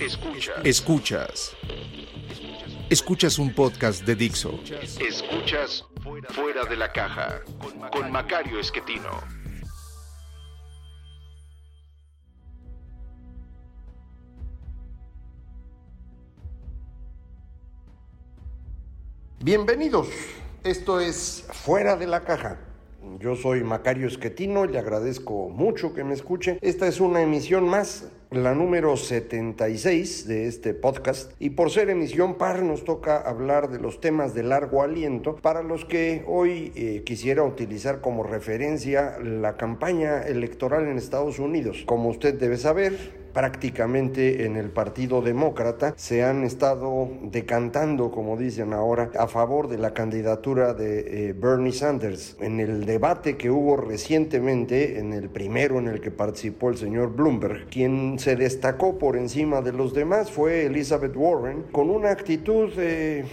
Escuchas. Escuchas. Escuchas un podcast de Dixo. Escuchas Fuera de la Caja con Macario Esquetino. Bienvenidos. Esto es Fuera de la Caja. Yo soy Macario Esquetino, le agradezco mucho que me escuche. Esta es una emisión más la número 76 de este podcast y por ser emisión par nos toca hablar de los temas de largo aliento para los que hoy eh, quisiera utilizar como referencia la campaña electoral en Estados Unidos. Como usted debe saber, prácticamente en el Partido Demócrata se han estado decantando, como dicen ahora, a favor de la candidatura de eh, Bernie Sanders. En el debate que hubo recientemente, en el primero en el que participó el señor Bloomberg, quien se destacó por encima de los demás fue Elizabeth Warren con una actitud de,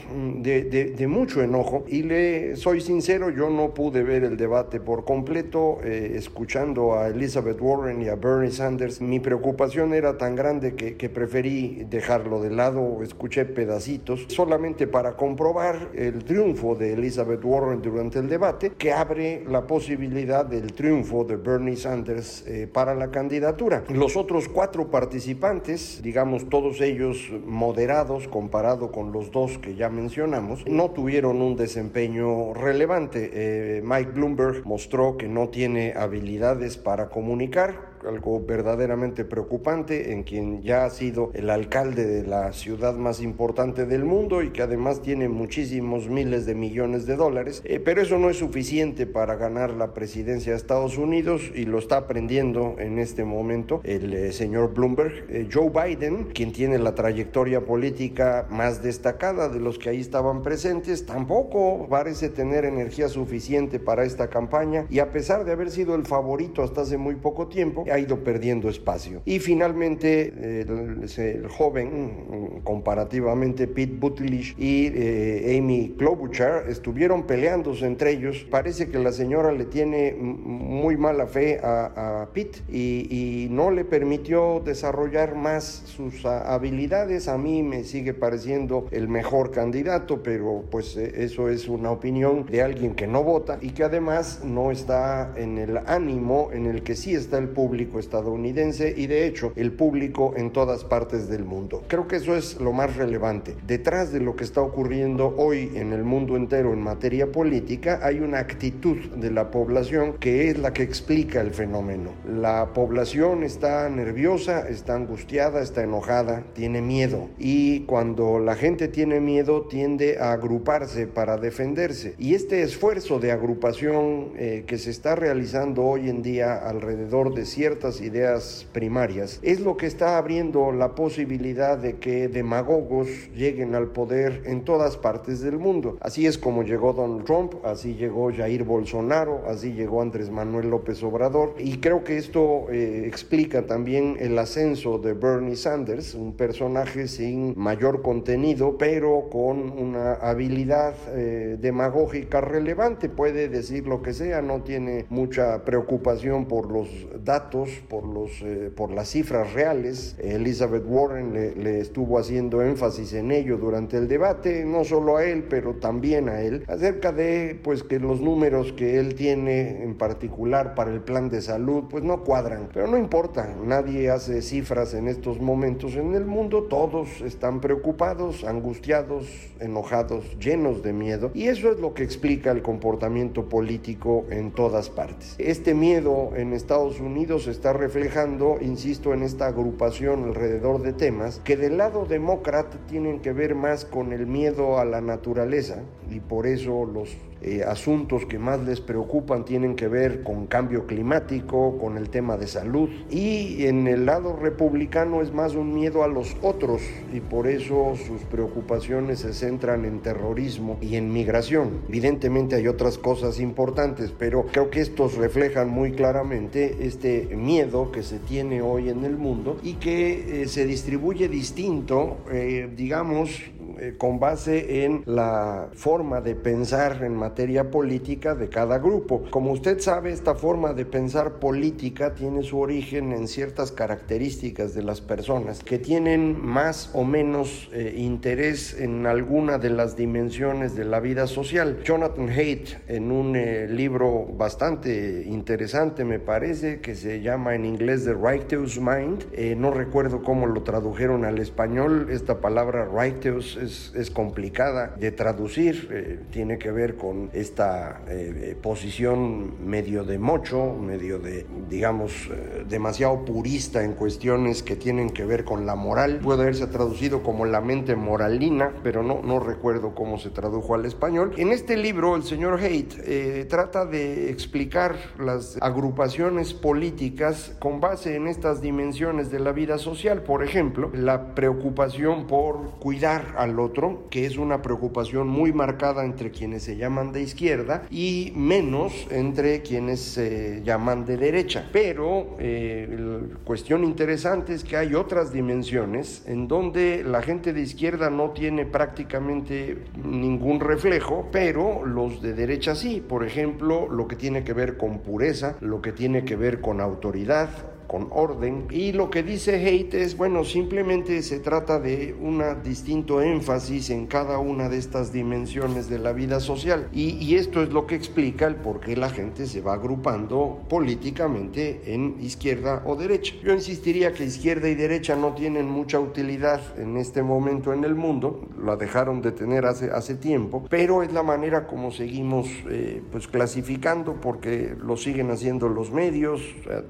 de, mucho enojo y le soy sincero, yo no pude ver el debate por completo eh, escuchando a Elizabeth Warren y a Bernie Sanders. Mi preocupación era tan grande que, que preferí dejarlo de lado, escuché pedacitos solamente para comprobar el triunfo de Elizabeth Warren durante el debate que abre la posibilidad del triunfo de Bernie Sanders eh, para la candidatura. Los otros cuatro participantes, digamos todos ellos moderados comparado con los dos que ya mencionamos, no tuvieron un desempeño relevante. Eh, Mike Bloomberg mostró que no tiene habilidades para comunicar, algo verdaderamente preocupante en quien ya ha sido el alcalde de la ciudad más importante del mundo y que además tiene muchísimos miles de millones de dólares, eh, pero eso no es suficiente para ganar la presidencia de Estados Unidos y lo está aprendiendo en este momento el eh, señor Bloomberg. Eh, Joe Biden, quien tiene la trayectoria política más destacada de los que ahí estaban presentes, tampoco parece tener energía suficiente para esta campaña y a pesar de haber sido el favorito hasta hace muy poco tiempo, ha ido perdiendo espacio. Y finalmente el, joven, comparativamente Pete Buttigieg y eh, Amy Klobuchar estuvieron peleándose entre ellos. Parece que la señora le tiene muy mala fe a, Pete y, no le permitió desarrollar más sus habilidades. A mí me sigue pareciendo el mejor candidato, pero pues eh, eso es una opinión de alguien que no vota y que además no está en el ánimo en el que sí está el público estadounidense y de hecho el público en todas partes del mundo. Creo que eso es lo más relevante. Detrás de lo que está ocurriendo hoy en el mundo entero en materia política hay una actitud de la población que es la que explica el fenómeno. La población está nerviosa, está angustiada, está enojada, tiene miedo y cuando la gente tiene miedo tiende a agruparse para defenderse y este esfuerzo de agrupación eh, que se está realizando hoy en día alrededor de ciertos ideas primarias, es lo que está abriendo la posibilidad de que demagogos lleguen al poder en todas partes del mundo. Así es como llegó Donald Trump, así llegó Jair Bolsonaro, así llegó Andrés Manuel López Obrador y creo que esto eh, explica también el ascenso de Bernie Sanders, un personaje sin mayor contenido, pero con una habilidad eh, demagógica relevante, puede decir lo que sea, no tiene mucha preocupación por los datos por, los, eh, por las cifras reales. Elizabeth Warren le, estuvo haciendo énfasis en ello durante el debate, no solo a él, pero también a él, acerca de pues que los números que él tiene en particular para el plan de salud pues no cuadran. Pero no importa, nadie hace cifras en estos momentos en el mundo, todos están preocupados, angustiados, enojados, llenos de miedo y eso es lo que explica el comportamiento político en todas partes. Este miedo en Estados Unidos está reflejando, insisto, en esta agrupación alrededor de temas que del lado demócrata tienen que ver más con el miedo a la naturaleza y por eso los eh, asuntos que más les preocupan tienen que ver con cambio climático, con el tema de salud. Y en el lado republicano es más un miedo a los otros y por eso sus preocupaciones se centran en terrorismo y en migración. Evidentemente hay otras cosas importantes, pero creo que estos reflejan muy claramente este miedo que se tiene hoy en el mundo y que eh, se distribuye distinto, eh, digamos, eh, con base en la forma de pensar en materia política de cada grupo. Como usted sabe, esta forma de pensar política tiene su origen en ciertas características de las personas que tienen más o menos eh, interés en alguna de las dimensiones de la vida social. Jonathan Haidt, en un eh, libro bastante interesante, me parece, que se llama en inglés The Righteous Mind, no recuerdo cómo lo tradujeron al español, esta palabra righteous es, complicada de traducir, eh, tiene que ver con esta eh, eh, posición medio de mocho, medio de, digamos, demasiado purista en cuestiones que tienen que ver con la moral. Puede haberse traducido como la mente moralina, pero no, no recuerdo cómo se tradujo al español. En este libro, el señor Haidt trata de explicar las agrupaciones políticas con base en estas dimensiones de la vida social. Por ejemplo, la preocupación por cuidar al otro, que es una preocupación muy marcada entre quienes se llaman de izquierda y menos entre quienes se llaman de derecha. Pero eh, la cuestión interesante es que hay otras dimensiones en donde la gente de izquierda no tiene prácticamente ningún reflejo, pero los de derecha sí. Por ejemplo, lo que tiene que ver con pureza, lo que tiene que ver con autoridad, con orden. Y lo que dice Haidt es, bueno, simplemente se trata de un distinto énfasis en cada una de estas dimensiones de la vida social. Y, esto es lo que explica el por qué la gente se va agrupando políticamente en izquierda o derecha. Yo insistiría que izquierda y derecha no tienen mucha utilidad en este momento en el mundo, la dejaron de tener hace, tiempo, pero es la manera como seguimos eh, pues clasificando porque lo siguen haciendo los medios,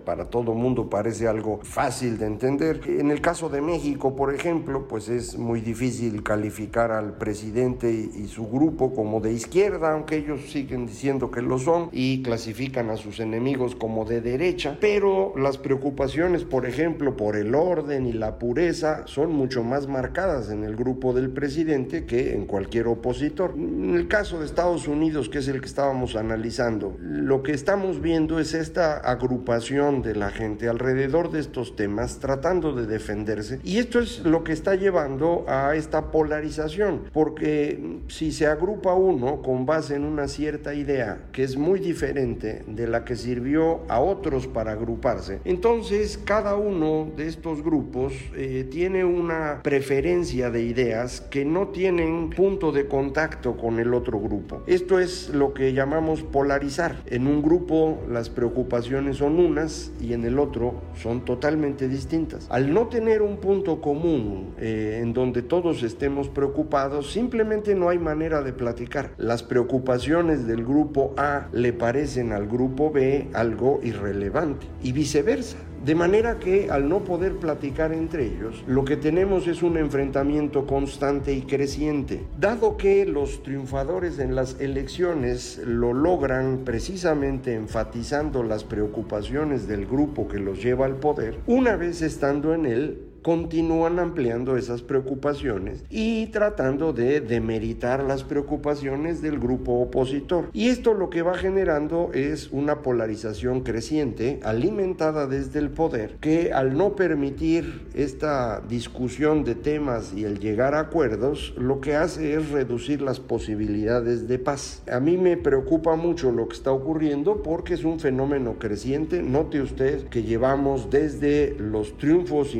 para todo mundo parece algo fácil de entender. En el caso de México, por ejemplo, pues es muy difícil calificar al presidente y, su grupo como de izquierda, aunque ellos siguen diciendo que lo son y clasifican a sus enemigos como de derecha, pero las preocupaciones, por ejemplo, por el orden y la pureza son mucho más marcadas en el grupo del presidente que en cualquier opositor. En el caso de Estados Unidos, que es el que estábamos analizando, lo que estamos viendo es esta agrupación de la gente alrededor de estos temas tratando de defenderse. Y esto es lo que está llevando a esta polarización porque si se agrupa uno con base en una cierta idea que es muy diferente de la que sirvió a otros para agruparse entonces cada uno de estos grupos eh, tiene una preferencia de ideas que no tienen punto de contacto con el otro grupo. Esto es lo que llamamos polarizar. En un grupo las preocupaciones son unas y en el otro son totalmente distintas. Al no tener un punto común eh, en donde todos estemos preocupados, simplemente no hay manera de platicar. Las preocupaciones del grupo A le parecen al grupo B algo irrelevante y viceversa. De manera que al no poder platicar entre ellos, lo que tenemos es un enfrentamiento constante y creciente. Dado que los triunfadores en las elecciones lo logran precisamente enfatizando las preocupaciones del grupo que los lleva al poder, una vez estando en él, continúan ampliando esas preocupaciones y tratando de demeritar las preocupaciones del grupo opositor. Y esto lo que va generando es una polarización creciente, alimentada desde el poder, que al no permitir esta discusión de temas y el llegar a acuerdos, lo que hace es reducir las posibilidades de paz. A mí me preocupa mucho lo que está ocurriendo porque es un fenómeno creciente. Note usted que llevamos desde los triunfos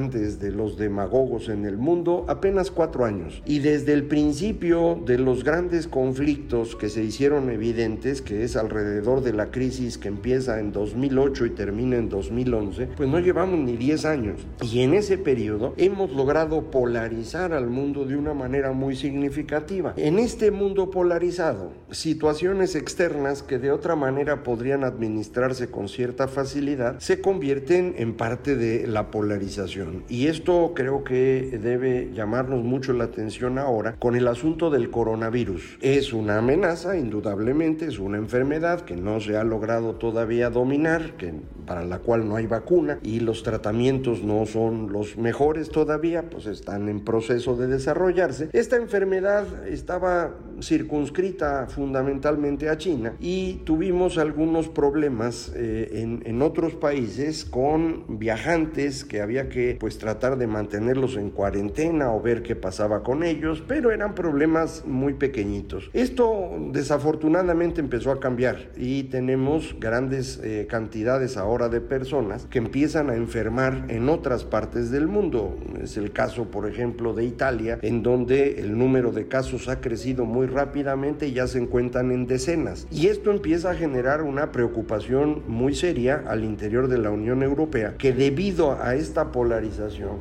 importantes de los demagogos en el mundo apenas cuatro años. Y desde el principio de los grandes conflictos que se hicieron evidentes, que es alrededor de la crisis que empieza en 2008 y termina en 2011, pues no llevamos ni 10 años. Y en ese periodo hemos logrado polarizar al mundo de una manera muy significativa. En este mundo polarizado, situaciones externas que de otra manera podrían administrarse con cierta facilidad se convierten en parte de la polarización. Y esto creo que debe llamarnos mucho la atención ahora con el asunto del coronavirus. Es una amenaza, indudablemente, es una enfermedad que no se ha logrado todavía dominar, que, para la cual no hay vacuna y los tratamientos no son los mejores todavía, pues están en proceso de desarrollarse. Esta enfermedad estaba circunscrita fundamentalmente a China y tuvimos algunos problemas eh, en, en, otros países con viajantes que había que pues tratar de mantenerlos en cuarentena o ver qué pasaba con ellos, pero eran problemas muy pequeñitos. Esto desafortunadamente empezó a cambiar y tenemos grandes eh, cantidades ahora de personas que empiezan a enfermar en otras partes del mundo. Es el caso, por ejemplo, de Italia, en donde el número de casos ha crecido muy rápidamente y ya se encuentran en decenas. Y esto empieza a generar una preocupación muy seria al interior de la Unión Europea, que debido a esta polarización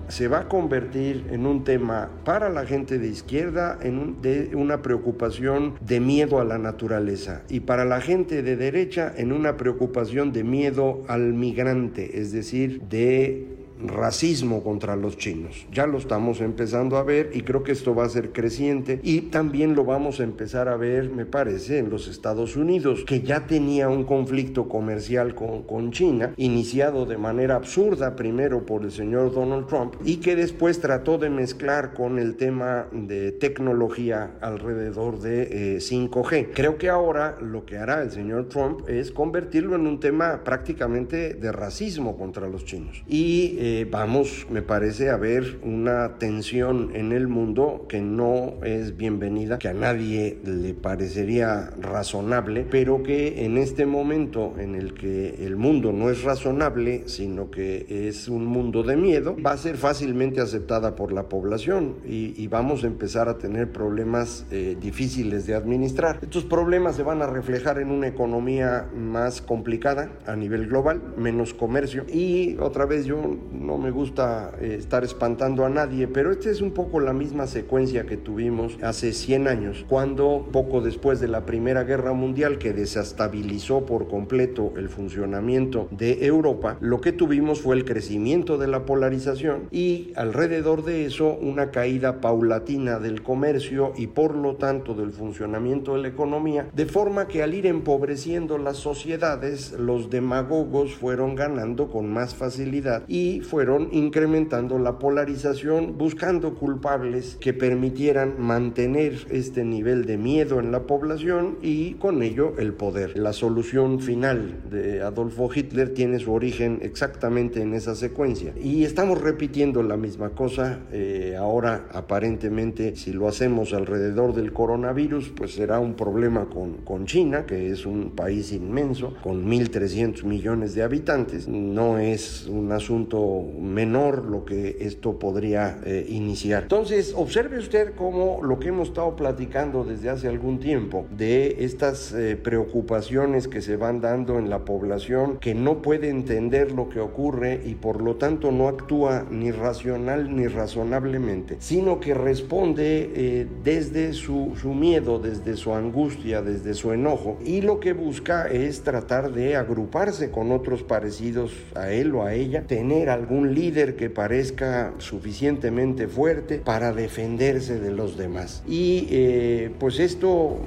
se va a convertir en un tema para la gente de izquierda, en de una preocupación de miedo a la naturaleza y para la gente de derecha en una preocupación de miedo al migrante, es decir, de racismo contra los chinos. Ya lo estamos empezando a ver y creo que esto va a ser creciente y también lo vamos a empezar a ver, me parece, en los Estados Unidos, que ya tenía un conflicto comercial con, con China, iniciado de manera absurda primero por el señor Donald Trump y que después trató de mezclar con el tema de tecnología alrededor de eh, 5G. Creo que ahora lo que hará el señor Trump es convertirlo en un tema prácticamente de racismo contra los chinos. Y eh, eh, vamos, me parece, a ver una tensión en el mundo que no es bienvenida, que a nadie le parecería razonable, pero que en este momento en el que el mundo no es razonable, sino que es un mundo de miedo, va a ser fácilmente aceptada por la población y, y vamos a empezar a tener problemas eh, difíciles de administrar. Estos problemas se van a reflejar en una economía más complicada a nivel global, menos comercio y otra vez yo no me gusta eh, estar espantando a nadie, pero esta es un poco la misma secuencia que tuvimos hace 100 años, cuando poco después de la Primera Guerra Mundial que desestabilizó por completo el funcionamiento de Europa, lo que tuvimos fue el crecimiento de la polarización y alrededor de eso una caída paulatina del comercio y por lo tanto del funcionamiento de la economía, de forma que al ir empobreciendo las sociedades, los demagogos fueron ganando con más facilidad y fueron incrementando la polarización buscando culpables que permitieran mantener este nivel de miedo en la población y con ello el poder. La solución final de Adolfo Hitler tiene su origen exactamente en esa secuencia y estamos repitiendo la misma cosa eh, ahora aparentemente si lo hacemos alrededor del coronavirus pues será un problema con, con China que es un país inmenso con 1.300 millones de habitantes no es un asunto menor lo que esto podría eh, iniciar. Entonces, observe usted cómo lo que hemos estado platicando desde hace algún tiempo de estas eh, preocupaciones que se van dando en la población que no puede entender lo que ocurre y por lo tanto no actúa ni racional ni razonablemente, sino que responde eh, desde su, su miedo, desde su angustia, desde su enojo y lo que busca es tratar de agruparse con otros parecidos a él o a ella, tener algún líder que parezca suficientemente fuerte para defenderse de los demás. Y eh, pues esto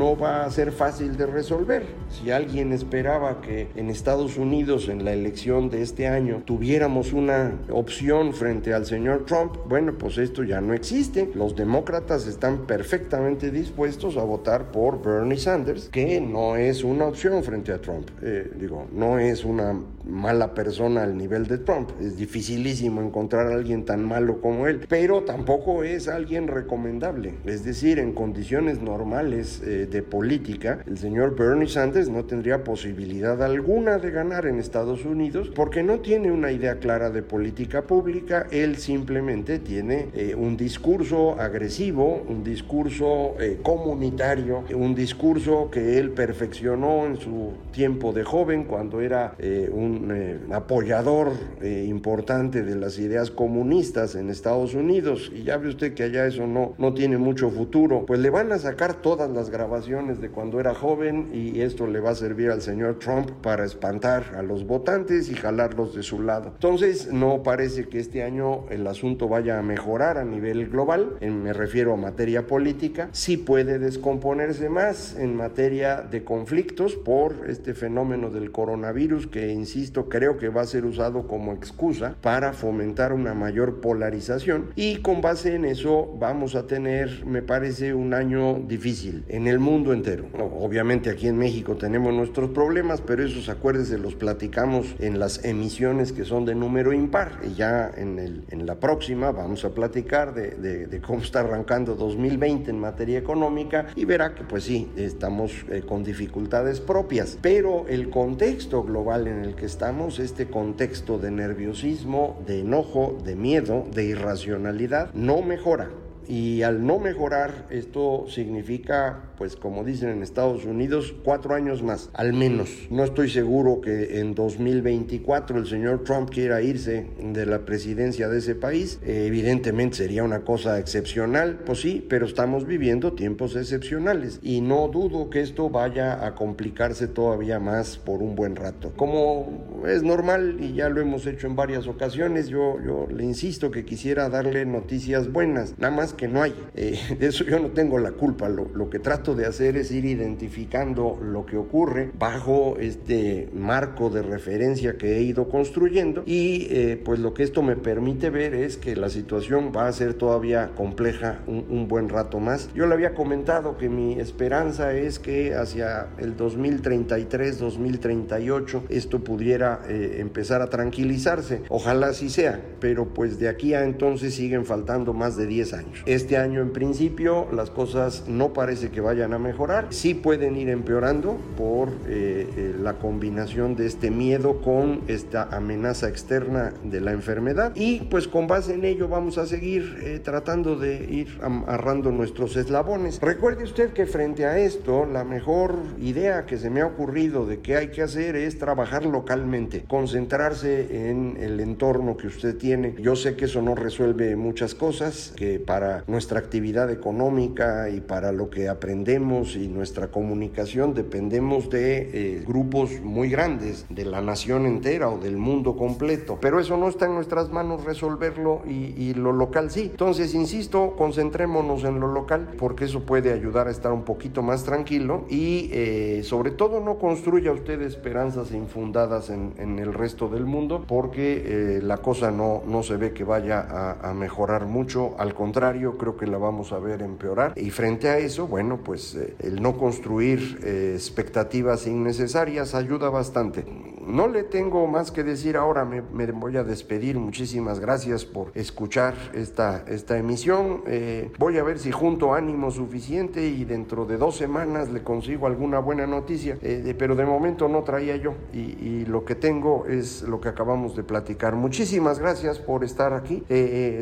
no va a ser fácil de resolver. Si alguien esperaba que en Estados Unidos en la elección de este año tuviéramos una opción frente al señor Trump, bueno, pues esto ya no existe. Los demócratas están perfectamente dispuestos a votar por Bernie Sanders, que no es una opción frente a Trump. Eh, digo, no es una mala persona al nivel de Trump. Es dificilísimo encontrar a alguien tan malo como él, pero tampoco es alguien recomendable. Es decir, en condiciones normales eh, de política, el señor Bernie Sanders no tendría posibilidad alguna de ganar en Estados Unidos porque no tiene una idea clara de política pública. Él simplemente tiene eh, un discurso agresivo, un discurso eh, comunitario, un discurso que él perfeccionó en su tiempo de joven cuando era un apoyador importante de las ideas comunistas en Estados Unidos y ya ve usted que allá eso no, no tiene mucho futuro, pues le van a sacar todas las grabaciones de cuando era joven y esto le va a servir al señor Trump para espantar a los votantes y jalarlos de su lado. Entonces, no parece que este año el asunto vaya a mejorar a nivel global, me refiero a materia política, sí puede descomponerse más en materia de conflictos por este fenómeno del coronavirus que, insisto, creo que va a ser usado como excusa para fomentar una mayor polarización. Y con base en eso vamos a tener, me parece, un año difícil. En el mundo entero. obviamente aquí en México tenemos nuestros problemas, pero esos acuérdense los platicamos en las emisiones que son de número impar y ya en, el, en la próxima vamos a platicar de, de, cómo está arrancando 2020 en materia económica y verá que pues sí, estamos eh, con dificultades propias, pero el contexto global en el que estamos, este contexto de nerviosismo, de enojo, de miedo, de irracionalidad, no mejora. Y al no mejorar, esto significa pues como dicen en Estados Unidos, cuatro años más, al menos. No estoy seguro que en 2024 el señor Trump quiera irse de la presidencia de ese país. evidentemente sería una cosa excepcional, pues sí, pero estamos viviendo tiempos excepcionales y no dudo que esto vaya a complicarse todavía más por un buen rato. Como es normal y ya lo hemos hecho en varias ocasiones, yo, yo le insisto que quisiera darle noticias buenas, nada más que no hay. Eh, de eso yo no tengo la culpa, lo, lo que trato de hacer es ir identificando lo que ocurre bajo este marco de referencia que he ido construyendo y eh, pues lo que esto me permite ver es que la situación va a ser todavía compleja un, buen rato más. Yo le había comentado que mi esperanza es que hacia el 2033, 2038 esto pudiera eh, empezar a tranquilizarse. Ojalá así sea, pero pues de aquí a entonces siguen faltando más de 10 años. Este año en principio las cosas no parece que vayan a mejorar. Sí pueden ir empeorando por eh, eh, la combinación de este miedo con esta amenaza externa de la enfermedad. Y pues con base en ello vamos a seguir eh, tratando de ir amarrando nuestros eslabones. Recuerde usted que frente a esto, la mejor idea que se me ha ocurrido de qué hay que hacer es trabajar localmente, concentrarse en el entorno que usted tiene. Yo sé que eso no resuelve muchas cosas, que para nuestra actividad económica y para lo que aprendemos, y nuestra comunicación dependemos de eh, grupos muy grandes, de la nación entera o del mundo completo. Pero eso no está en nuestras manos resolverlo y, lo local sí. Entonces, insisto, concentrémonos en lo local porque eso puede ayudar a estar un poquito más tranquilo y eh, sobre todo no construya usted esperanzas infundadas en, el resto del mundo porque eh, la cosa no, no se ve que vaya a, a mejorar mucho. Al contrario, creo que la vamos a ver empeorar. Y frente a eso, bueno, pues, eh, el no construir eh, expectativas innecesarias ayuda bastante. No le tengo más que decir ahora, me, voy a despedir. Muchísimas gracias por escuchar esta, esta emisión. Eh, voy a ver si junto ánimo suficiente y dentro de dos semanas le consigo alguna buena noticia, pero de momento no traía yo y, lo que tengo es lo que acabamos de platicar. Muchísimas gracias por estar aquí.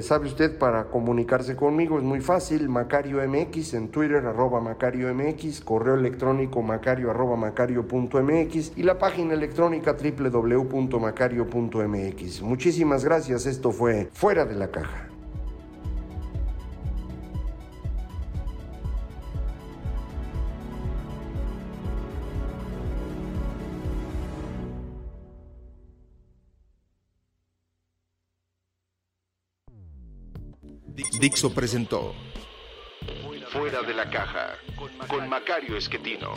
sabe usted, para comunicarse conmigo es muy fácil, Macario MX en Twitter, arroba Macario MX, correo electrónico macario arroba macario.mx y la página electrónica www.macario.mx. Muchísimas gracias, esto fue Fuera de la Caja. Dixo presentó Fuera de la caja con Macario Esquetino.